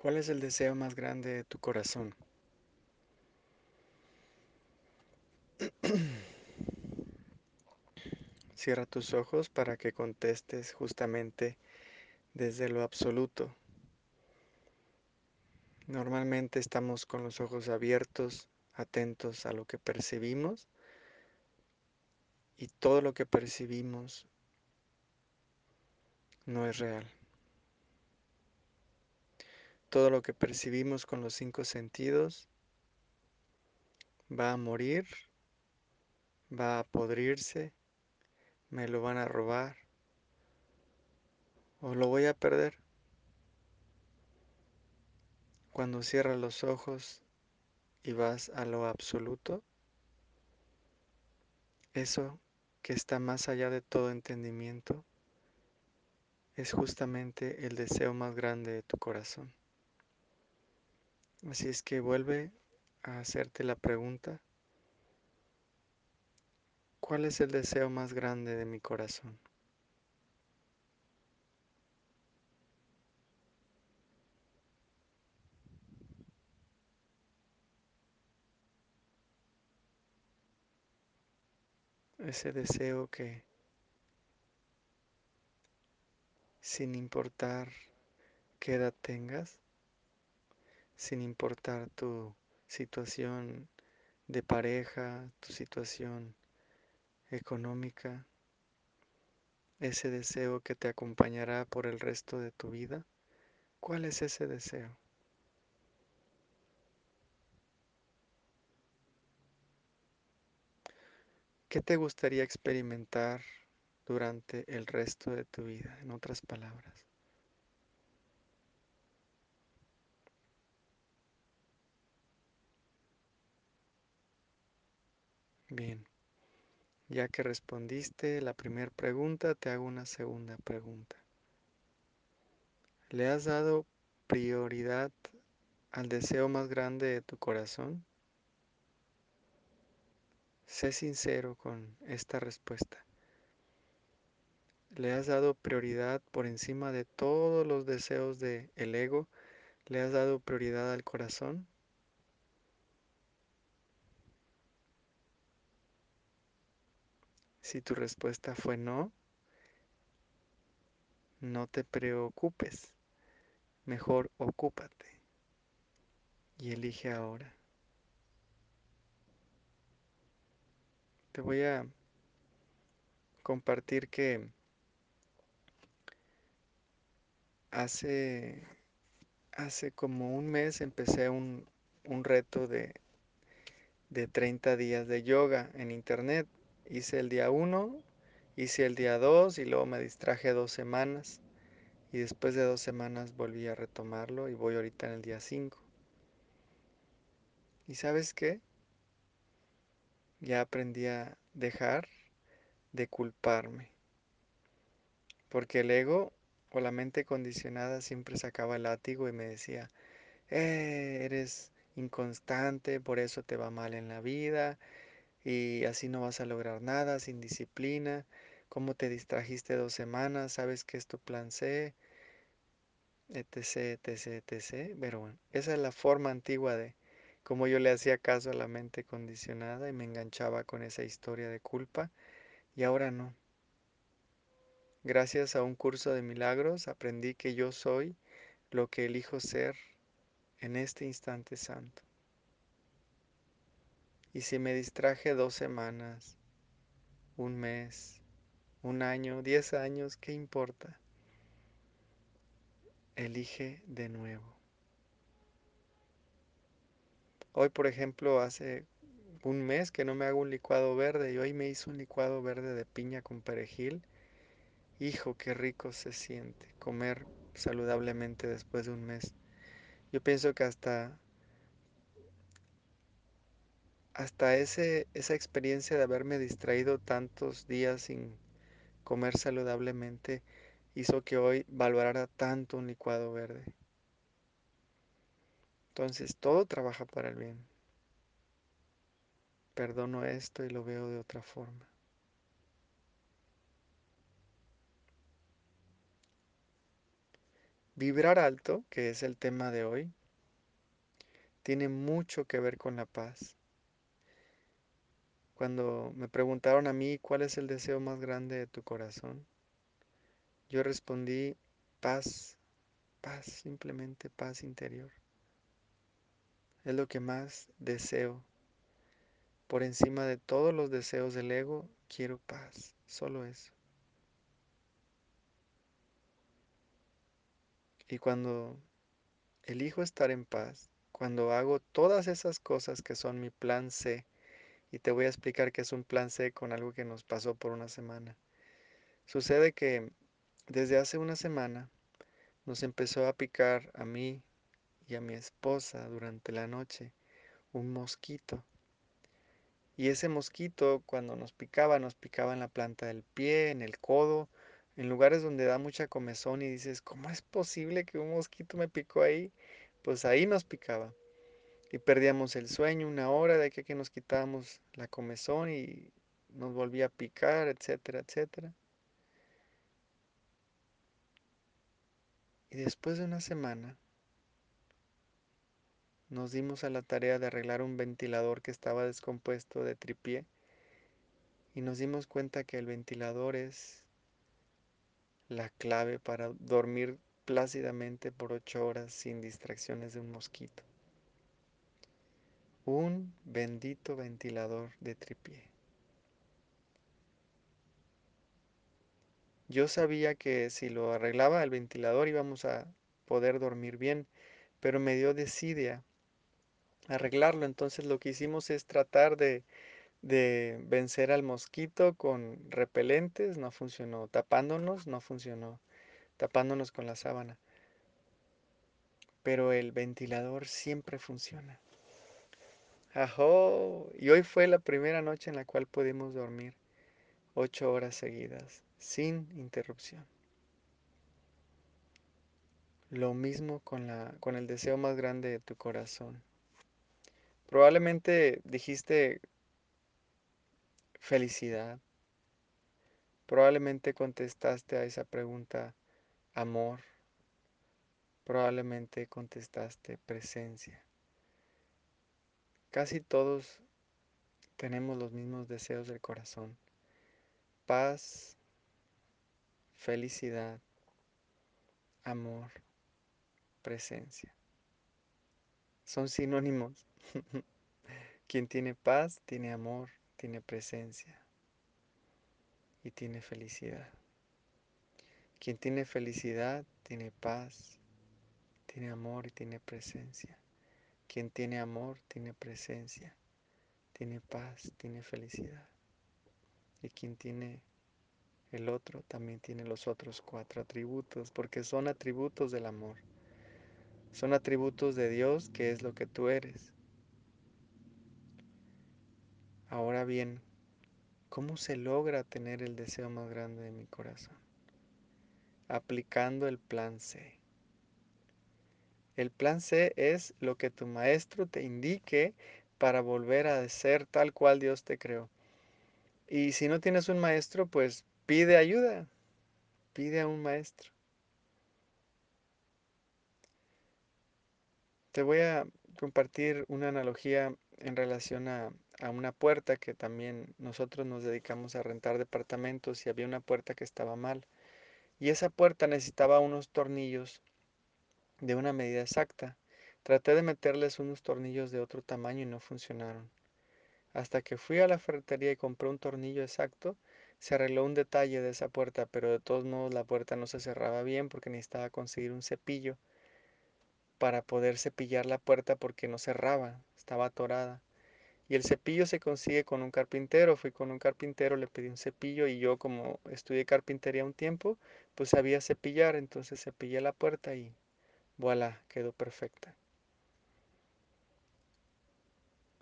¿Cuál es el deseo más grande de tu corazón? Cierra tus ojos para que contestes justamente desde lo absoluto. Normalmente estamos con los ojos abiertos, atentos a lo que percibimos y todo lo que percibimos no es real. Todo lo que percibimos con los cinco sentidos va a morir, va a podrirse, me lo van a robar o lo voy a perder. Cuando cierras los ojos y vas a lo absoluto, eso que está más allá de todo entendimiento es justamente el deseo más grande de tu corazón. Así es que vuelve a hacerte la pregunta, ¿cuál es el deseo más grande de mi corazón? Ese deseo que sin importar qué edad tengas, sin importar tu situación de pareja, tu situación económica, ese deseo que te acompañará por el resto de tu vida. ¿Cuál es ese deseo? ¿Qué te gustaría experimentar durante el resto de tu vida? En otras palabras. Bien, ya que respondiste la primera pregunta, te hago una segunda pregunta. ¿Le has dado prioridad al deseo más grande de tu corazón? Sé sincero con esta respuesta. ¿Le has dado prioridad por encima de todos los deseos del el ego? ¿Le has dado prioridad al corazón? Si tu respuesta fue no, no te preocupes. Mejor ocúpate y elige ahora. Te voy a compartir que hace, hace como un mes empecé un, un reto de, de 30 días de yoga en internet. Hice el día 1, hice el día 2 y luego me distraje dos semanas. Y después de dos semanas volví a retomarlo y voy ahorita en el día 5. ¿Y sabes qué? Ya aprendí a dejar de culparme. Porque el ego o la mente condicionada siempre sacaba el látigo y me decía, eh, eres inconstante, por eso te va mal en la vida y así no vas a lograr nada sin disciplina. ¿Cómo te distrajiste dos semanas? ¿Sabes que es tu plan C? Etc, etc, etc. Pero bueno, esa es la forma antigua de cómo yo le hacía caso a la mente condicionada y me enganchaba con esa historia de culpa y ahora no. Gracias a un curso de milagros aprendí que yo soy lo que elijo ser en este instante santo. Y si me distraje dos semanas, un mes, un año, diez años, ¿qué importa? Elige de nuevo. Hoy, por ejemplo, hace un mes que no me hago un licuado verde y hoy me hice un licuado verde de piña con perejil. Hijo, qué rico se siente comer saludablemente después de un mes. Yo pienso que hasta hasta ese, esa experiencia de haberme distraído tantos días sin comer saludablemente hizo que hoy valorara tanto un licuado verde. Entonces todo trabaja para el bien. Perdono esto y lo veo de otra forma. Vibrar alto, que es el tema de hoy, tiene mucho que ver con la paz. Cuando me preguntaron a mí cuál es el deseo más grande de tu corazón, yo respondí paz, paz, simplemente paz interior. Es lo que más deseo. Por encima de todos los deseos del ego, quiero paz, solo eso. Y cuando elijo estar en paz, cuando hago todas esas cosas que son mi plan C, y te voy a explicar qué es un plan C con algo que nos pasó por una semana. Sucede que desde hace una semana nos empezó a picar a mí y a mi esposa durante la noche un mosquito. Y ese mosquito cuando nos picaba, nos picaba en la planta del pie, en el codo, en lugares donde da mucha comezón y dices, ¿cómo es posible que un mosquito me picó ahí? Pues ahí nos picaba. Y perdíamos el sueño una hora de que, nos quitábamos la comezón y nos volvía a picar, etcétera, etcétera. Y después de una semana nos dimos a la tarea de arreglar un ventilador que estaba descompuesto de tripié y nos dimos cuenta que el ventilador es la clave para dormir plácidamente por ocho horas sin distracciones de un mosquito. Un bendito ventilador de tripié. Yo sabía que si lo arreglaba el ventilador íbamos a poder dormir bien, pero me dio desidia arreglarlo. Entonces lo que hicimos es tratar de, de vencer al mosquito con repelentes, no funcionó. Tapándonos, no funcionó tapándonos con la sábana. Pero el ventilador siempre funciona. Ajo, y hoy fue la primera noche en la cual pudimos dormir ocho horas seguidas, sin interrupción. Lo mismo con, la, con el deseo más grande de tu corazón. Probablemente dijiste felicidad. Probablemente contestaste a esa pregunta amor probablemente contestaste presencia. Casi todos tenemos los mismos deseos del corazón. Paz, felicidad, amor, presencia. Son sinónimos. Quien tiene paz, tiene amor, tiene presencia y tiene felicidad. Quien tiene felicidad, tiene paz, tiene amor y tiene presencia. Quien tiene amor tiene presencia, tiene paz, tiene felicidad. Y quien tiene el otro también tiene los otros cuatro atributos, porque son atributos del amor. Son atributos de Dios, que es lo que tú eres. Ahora bien, ¿cómo se logra tener el deseo más grande de mi corazón? Aplicando el plan C. El plan C es lo que tu maestro te indique para volver a ser tal cual Dios te creó. Y si no tienes un maestro, pues pide ayuda, pide a un maestro. Te voy a compartir una analogía en relación a, a, una puerta que también nosotros nos dedicamos a rentar departamentos y había una puerta que estaba mal. Y esa puerta necesitaba unos tornillos de una medida exacta. Traté de meterles unos tornillos de otro tamaño y no funcionaron. Hasta que fui a la ferretería y compré un tornillo exacto, se arregló un detalle de esa puerta, pero de todos modos la puerta no se cerraba bien porque necesitaba conseguir un cepillo para poder cepillar la puerta porque no cerraba, estaba atorada. Y el cepillo se consigue con un carpintero. Fui con un carpintero, le pedí un cepillo y yo como estudié carpintería un tiempo, pues sabía cepillar, entonces cepillé la puerta y Voilà, quedó perfecta.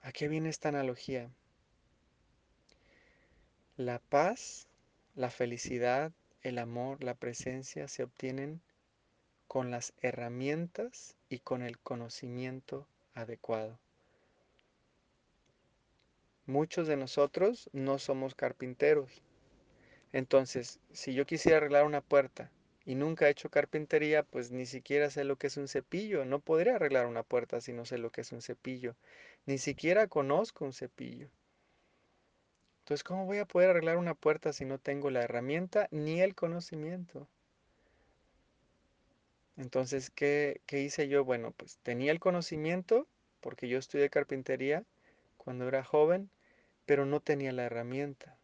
¿A qué viene esta analogía? La paz, la felicidad, el amor, la presencia se obtienen con las herramientas y con el conocimiento adecuado. Muchos de nosotros no somos carpinteros. Entonces, si yo quisiera arreglar una puerta y nunca he hecho carpintería, pues ni siquiera sé lo que es un cepillo. No podría arreglar una puerta si no sé lo que es un cepillo. Ni siquiera conozco un cepillo. Entonces, ¿cómo voy a poder arreglar una puerta si no tengo la herramienta ni el conocimiento? Entonces, ¿qué, qué hice yo? Bueno, pues tenía el conocimiento, porque yo estudié carpintería cuando era joven, pero no tenía la herramienta.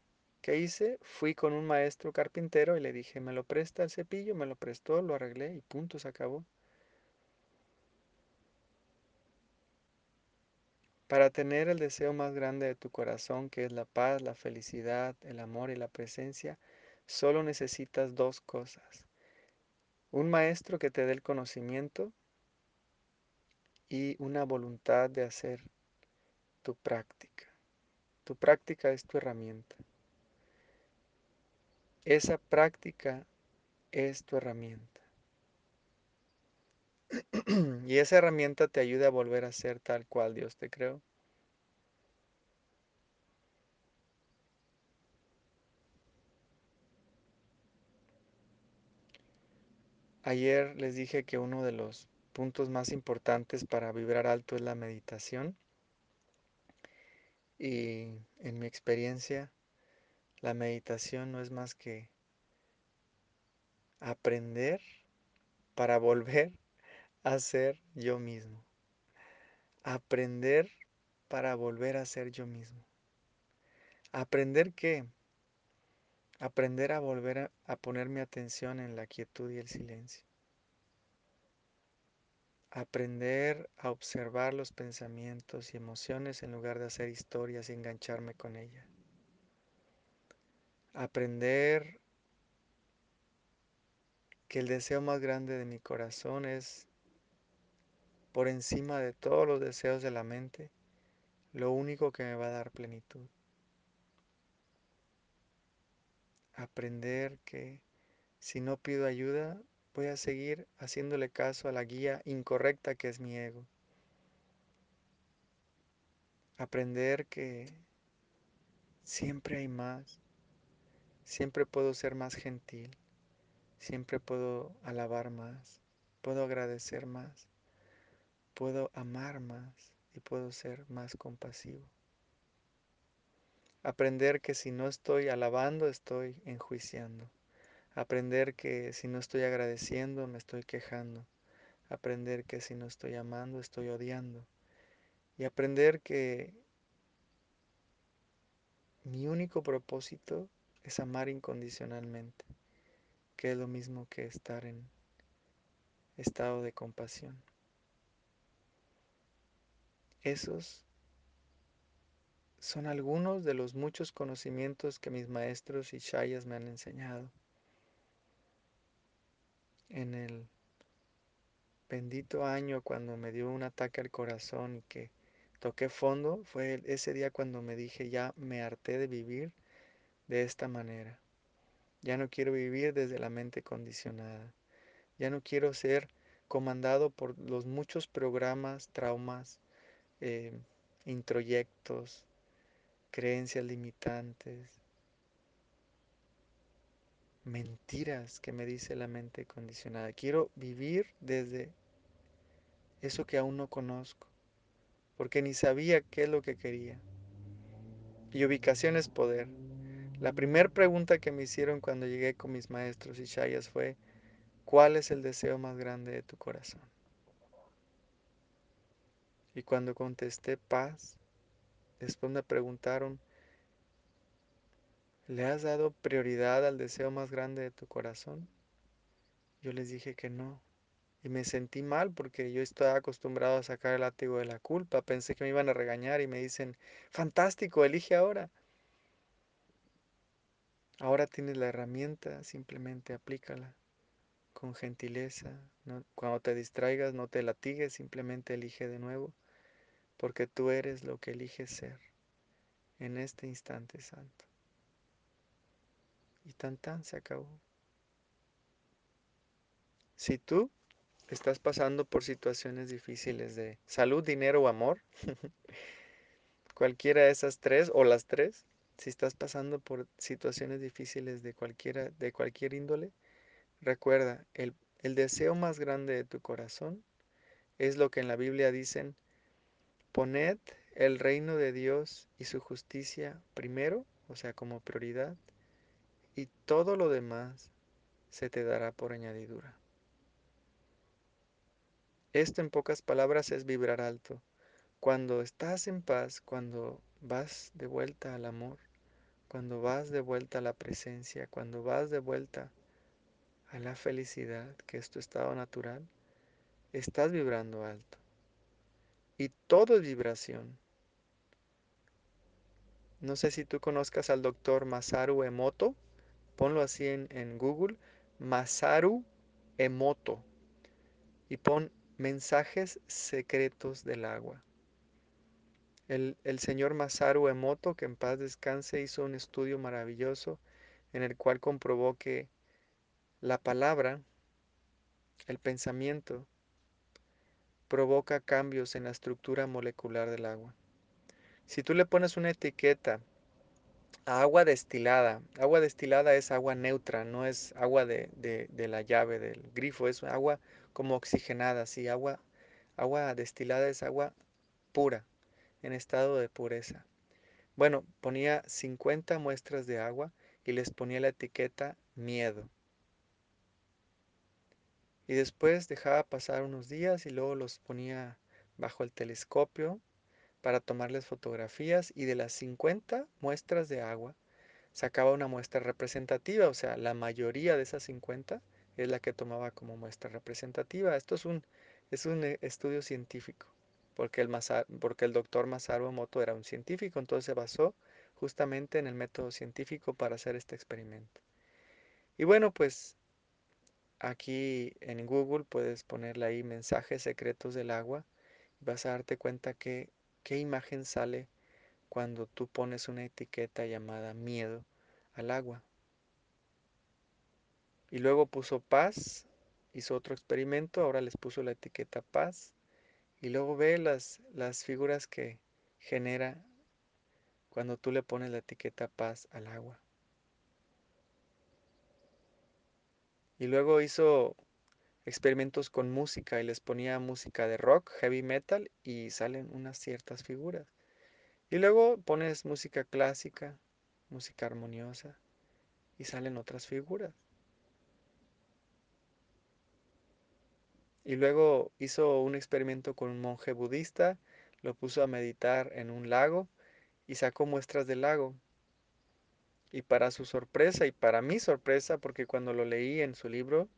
¿Qué hice? Fui con un maestro carpintero y le dije, ¿me lo presta el cepillo? Me lo prestó, lo arreglé y punto, se acabó. Para tener el deseo más grande de tu corazón, que es la paz, la felicidad, el amor y la presencia, solo necesitas dos cosas. Un maestro que te dé el conocimiento y una voluntad de hacer tu práctica. Tu práctica es tu herramienta. Esa práctica es tu herramienta. y esa herramienta te ayuda a volver a ser tal cual Dios te creó. Ayer les dije que uno de los puntos más importantes para vibrar alto es la meditación. Y en mi experiencia, la meditación no es más que aprender para volver a ser yo mismo. Aprender para volver a ser yo mismo. ¿Aprender qué? Aprender a volver a, a poner mi atención en la quietud y el silencio. Aprender a observar los pensamientos y emociones en lugar de hacer historias y engancharme con ellas. Aprender que el deseo más grande de mi corazón es, por encima de todos los deseos de la mente, lo único que me va a dar plenitud. Aprender que si no pido ayuda, voy a seguir haciéndole caso a la guía incorrecta que es mi ego. Aprender que siempre hay más, siempre puedo ser más gentil, siempre puedo alabar más, puedo agradecer más, puedo amar más y puedo ser más compasivo. Aprender que si no estoy alabando, estoy enjuiciando. Aprender que si no estoy agradeciendo, me estoy quejando. Aprender que si no estoy amando, estoy odiando. Y aprender que mi único propósito es amar incondicionalmente, que es lo mismo que estar en estado de compasión. Esos son algunos de los muchos conocimientos que mis maestros y shayas me han enseñado. En el bendito año cuando me dio un ataque al corazón y que toqué fondo, fue ese día cuando me dije, ya me harté de vivir de esta manera. Ya no quiero vivir desde la mente condicionada. Ya no quiero ser comandado por los muchos programas, traumas, eh, introyectos, creencias limitantes, mentiras que me dice la mente condicionada. Quiero vivir desde eso que aún no conozco, porque ni sabía qué es lo que quería. Y ubicación es poder. La primera pregunta que me hicieron cuando llegué con mis maestros y shayas fue, ¿cuál es el deseo más grande de tu corazón? Y cuando contesté paz, después me preguntaron, ¿le has dado prioridad al deseo más grande de tu corazón? Yo les dije que no. Y me sentí mal porque yo estaba acostumbrado a sacar el látigo de la culpa. Pensé que me iban a regañar y me dicen, fantástico, elige ahora. Ahora tienes la herramienta, simplemente aplícala con gentileza. Cuando te distraigas, no te latigues, simplemente elige de nuevo, porque tú eres lo que eliges ser en este instante santo. Y tan tan se acabó. Si tú estás pasando por situaciones difíciles de salud, dinero o amor, cualquiera de esas tres o las tres, si estás pasando por situaciones difíciles de cualquiera de cualquier índole, recuerda, el, el deseo más grande de tu corazón es lo que en la Biblia dicen, poned el reino de Dios y su justicia primero, o sea, como prioridad, y todo lo demás se te dará por añadidura. Esto en pocas palabras es vibrar alto. Cuando estás en paz, cuando vas de vuelta al amor, cuando vas de vuelta a la presencia, cuando vas de vuelta a la felicidad, que es tu estado natural, estás vibrando alto. Y todo es vibración. No sé si tú conozcas al doctor Masaru Emoto. Ponlo así en, en Google. Masaru Emoto. Y pon mensajes secretos del agua. El, señor Masaru Emoto, que en paz descanse, hizo un estudio maravilloso en el cual comprobó que la palabra, el pensamiento, provoca cambios en la estructura molecular del agua. Si tú le pones una etiqueta a agua destilada, agua destilada es agua neutra, no es agua de, de, de la llave del grifo, es agua como oxigenada, sí, agua, agua destilada es agua pura, en estado de pureza. Bueno, ponía 50 muestras de agua y les ponía la etiqueta miedo. Y después dejaba pasar unos días y luego los ponía bajo el telescopio para tomarles fotografías y de las 50 muestras de agua sacaba una muestra representativa, o sea, la mayoría de esas 50 es la que tomaba como muestra representativa. Esto es un, es un eh, estudio científico, porque el, doctor Masaru Emoto era un científico, entonces se basó justamente en el método científico para hacer este experimento. Y bueno, pues aquí en Google puedes ponerle ahí mensajes secretos del agua y vas a darte cuenta que qué imagen sale cuando tú pones una etiqueta llamada miedo al agua. Y luego puso paz, hizo otro experimento, ahora les puso la etiqueta paz y luego ve las, las figuras que genera cuando tú le pones la etiqueta paz al agua. Y luego hizo experimentos con música y les ponía música de rock, heavy metal y salen unas ciertas figuras. Y luego pones música clásica, música armoniosa y salen otras figuras. Y luego hizo un experimento con un monje budista, lo puso a meditar en un lago y sacó muestras del lago. Y para su sorpresa y para mi sorpresa, porque cuando lo leí en su libro,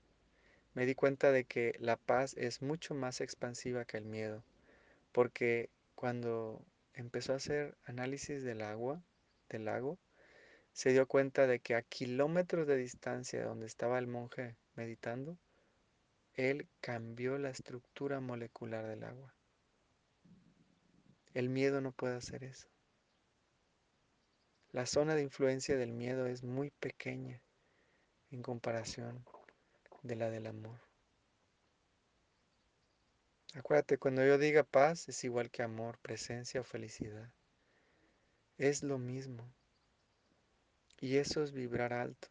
me di cuenta de que la paz es mucho más expansiva que el miedo. Porque cuando empezó a hacer análisis del agua, del lago, se dio cuenta de que a kilómetros de distancia de donde estaba el monje meditando, él cambió la estructura molecular del agua. El miedo no puede hacer eso. La zona de influencia del miedo es muy pequeña en comparación de la del amor. Acuérdate, cuando yo diga paz es igual que amor, presencia o felicidad. Es lo mismo. Y eso es vibrar alto.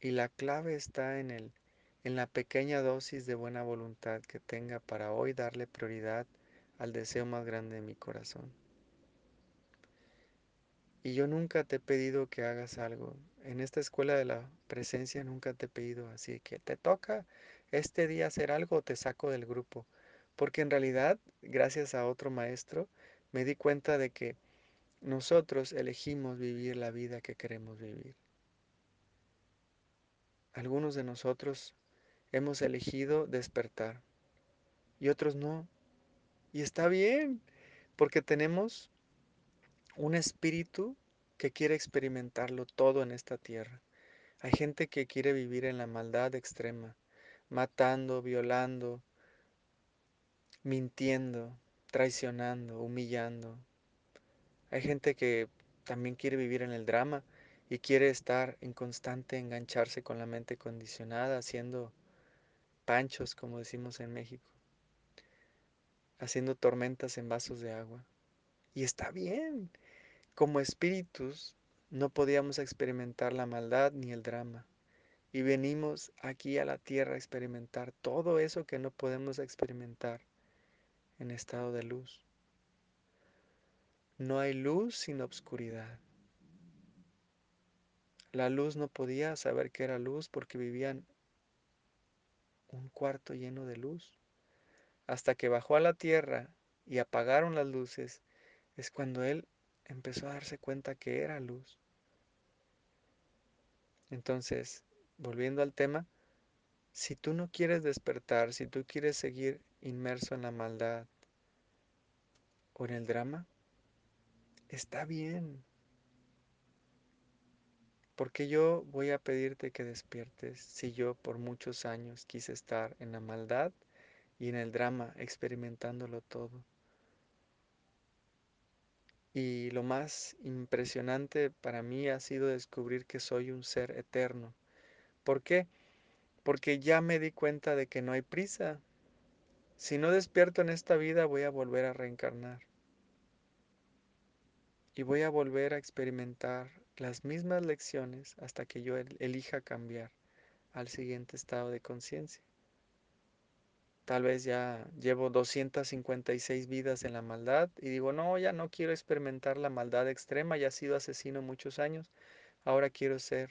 Y la clave está en el en la pequeña dosis de buena voluntad que tenga para hoy darle prioridad al deseo más grande de mi corazón. Y yo nunca te he pedido que hagas algo. En esta escuela de la presencia nunca te he pedido así que te toca este día hacer algo o te saco del grupo. Porque en realidad, gracias a otro maestro, me di cuenta de que nosotros elegimos vivir la vida que queremos vivir. Algunos de nosotros hemos elegido despertar y otros no. Y está bien, porque tenemos un espíritu que quiere experimentarlo todo en esta tierra. Hay gente que quiere vivir en la maldad extrema, matando, violando, mintiendo, traicionando, humillando. Hay gente que también quiere vivir en el drama y quiere estar en constante engancharse con la mente condicionada, haciendo panchos, como decimos en México, haciendo tormentas en vasos de agua. Y está bien. Como espíritus no podíamos experimentar la maldad ni el drama. y venimos aquí a la tierra a experimentar todo eso que no podemos experimentar en estado de luz. No hay luz sin obscuridad. La luz no podía saber que era luz porque vivían un cuarto lleno de luz. Hasta que bajó a la tierra y apagaron las luces, es cuando él empezó a darse cuenta que era luz. Entonces, volviendo al tema, si tú no quieres despertar, si tú quieres seguir inmerso en la maldad o en el drama, está bien. Porque yo voy a pedirte que despiertes si yo por muchos años quise estar en la maldad y en el drama, experimentándolo todo. Y lo más impresionante para mí ha sido descubrir que soy un ser eterno. ¿Por qué? Porque ya me di cuenta de que no hay prisa. Si no despierto en esta vida voy a volver a reencarnar. Y voy a volver a experimentar las mismas lecciones hasta que yo elija cambiar al siguiente estado de conciencia. Tal vez ya llevo 256 vidas en la maldad y digo, no, ya no quiero experimentar la maldad extrema, ya he sido asesino muchos años, ahora quiero ser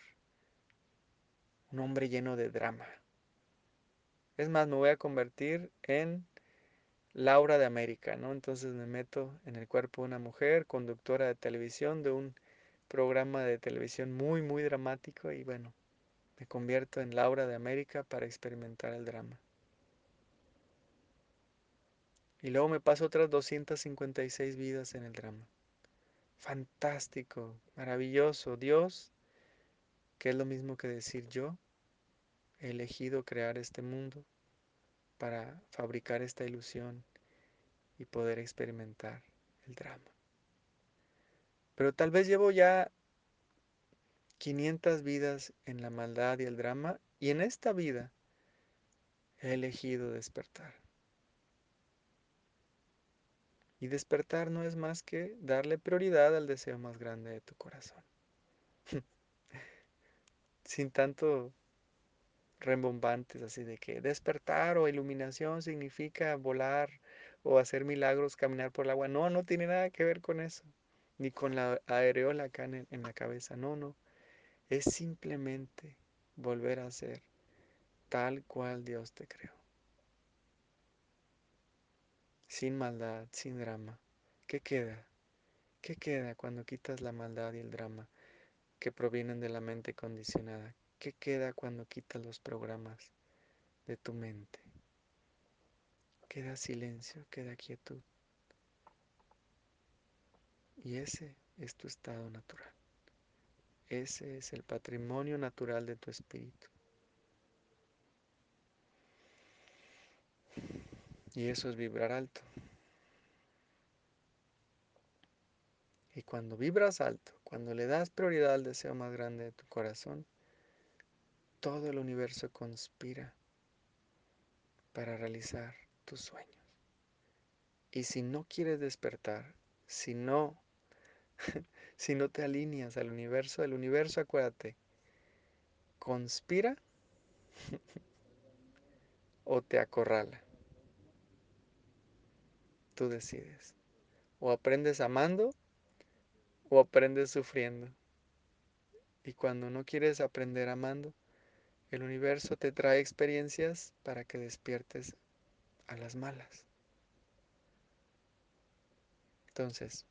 un hombre lleno de drama. Es más, me voy a convertir en Laura de América, ¿no? Entonces me meto en el cuerpo de una mujer, conductora de televisión, de un programa de televisión muy, muy dramático y bueno, me convierto en Laura de América para experimentar el drama. Y luego me paso otras 256 vidas en el drama. Fantástico, maravilloso. Dios, que es lo mismo que decir yo, he elegido crear este mundo para fabricar esta ilusión y poder experimentar el drama. Pero tal vez llevo ya 500 vidas en la maldad y el drama y en esta vida he elegido despertar. Y despertar no es más que darle prioridad al deseo más grande de tu corazón. Sin tanto rembombantes así de que despertar o iluminación significa volar o hacer milagros, caminar por el agua. No, no tiene nada que ver con eso. Ni con la areola acá en, en la cabeza. No, no. Es simplemente volver a ser tal cual Dios te creó. sin maldad, sin drama. ¿Qué queda? ¿Qué queda cuando quitas la maldad y el drama que provienen de la mente condicionada? ¿Qué queda cuando quitas los programas de tu mente? Queda silencio, queda quietud. Y ese es tu estado natural. Ese es el patrimonio natural de tu espíritu. Y eso es vibrar alto. Y cuando vibras alto, cuando le das prioridad al deseo más grande de tu corazón, todo el universo conspira para realizar tus sueños. Y si no quieres despertar, si no, si no te alineas al universo, el universo, acuérdate, conspira o te acorrala. Tú decides. O aprendes amando o aprendes sufriendo. Y cuando no quieres aprender amando, el universo te trae experiencias para que despiertes a las malas. Entonces,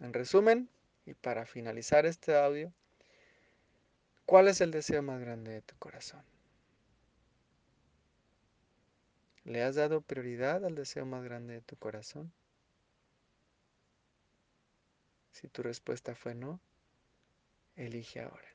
en resumen, y para finalizar este audio, ¿cuál es el deseo más grande de tu corazón? ¿Le has dado prioridad al deseo más grande de tu corazón? Si tu respuesta fue no, elige ahora.